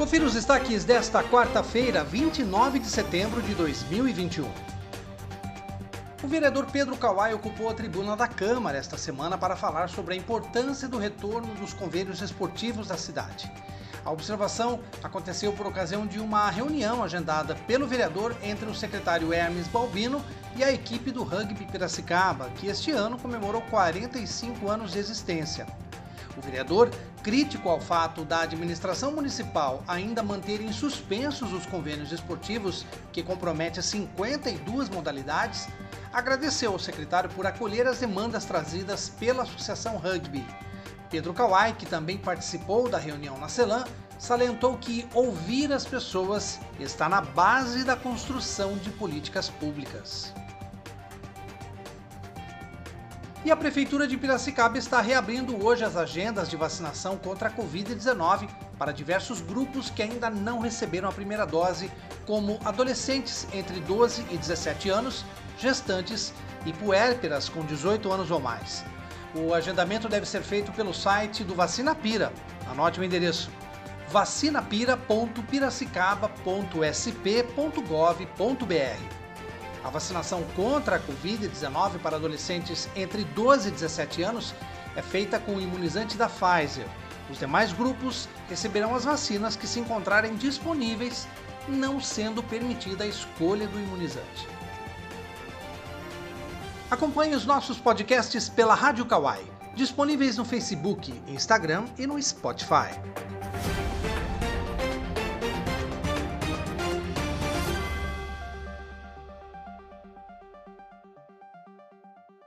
Confira os destaques desta quarta-feira, 29 de setembro de 2021. O vereador Pedro Kawai ocupou a tribuna da Câmara esta semana para falar sobre a importância do retorno dos convênios esportivos da cidade. A observação aconteceu por ocasião de uma reunião agendada pelo vereador entre o secretário Hermes Balbino e a equipe do Rugby Piracicaba, que este ano comemorou 45 anos de existência. O vereador, crítico ao fato da administração municipal ainda manter em suspensos os convênios esportivos, que compromete 52 modalidades, agradeceu ao secretário por acolher as demandas trazidas pela Associação Rugby. Pedro Kawai, que também participou da reunião na CELAM, salientou que ouvir as pessoas está na base da construção de políticas públicas. E a Prefeitura de Piracicaba está reabrindo hoje as agendas de vacinação contra a Covid-19 para diversos grupos que ainda não receberam a primeira dose, como adolescentes entre 12 e 17 anos, gestantes e puérperas com 18 anos ou mais. O agendamento deve ser feito pelo site do Vacina Pira. Anote o endereço: vacinapira.piracicaba.sp.gov.br. A vacinação contra a Covid-19 para adolescentes entre 12 e 17 anos é feita com o imunizante da Pfizer. Os demais grupos receberão as vacinas que se encontrarem disponíveis, não sendo permitida a escolha do imunizante. Acompanhe os nossos podcasts pela Rádio Kawai, disponíveis no Facebook, Instagram e no Spotify.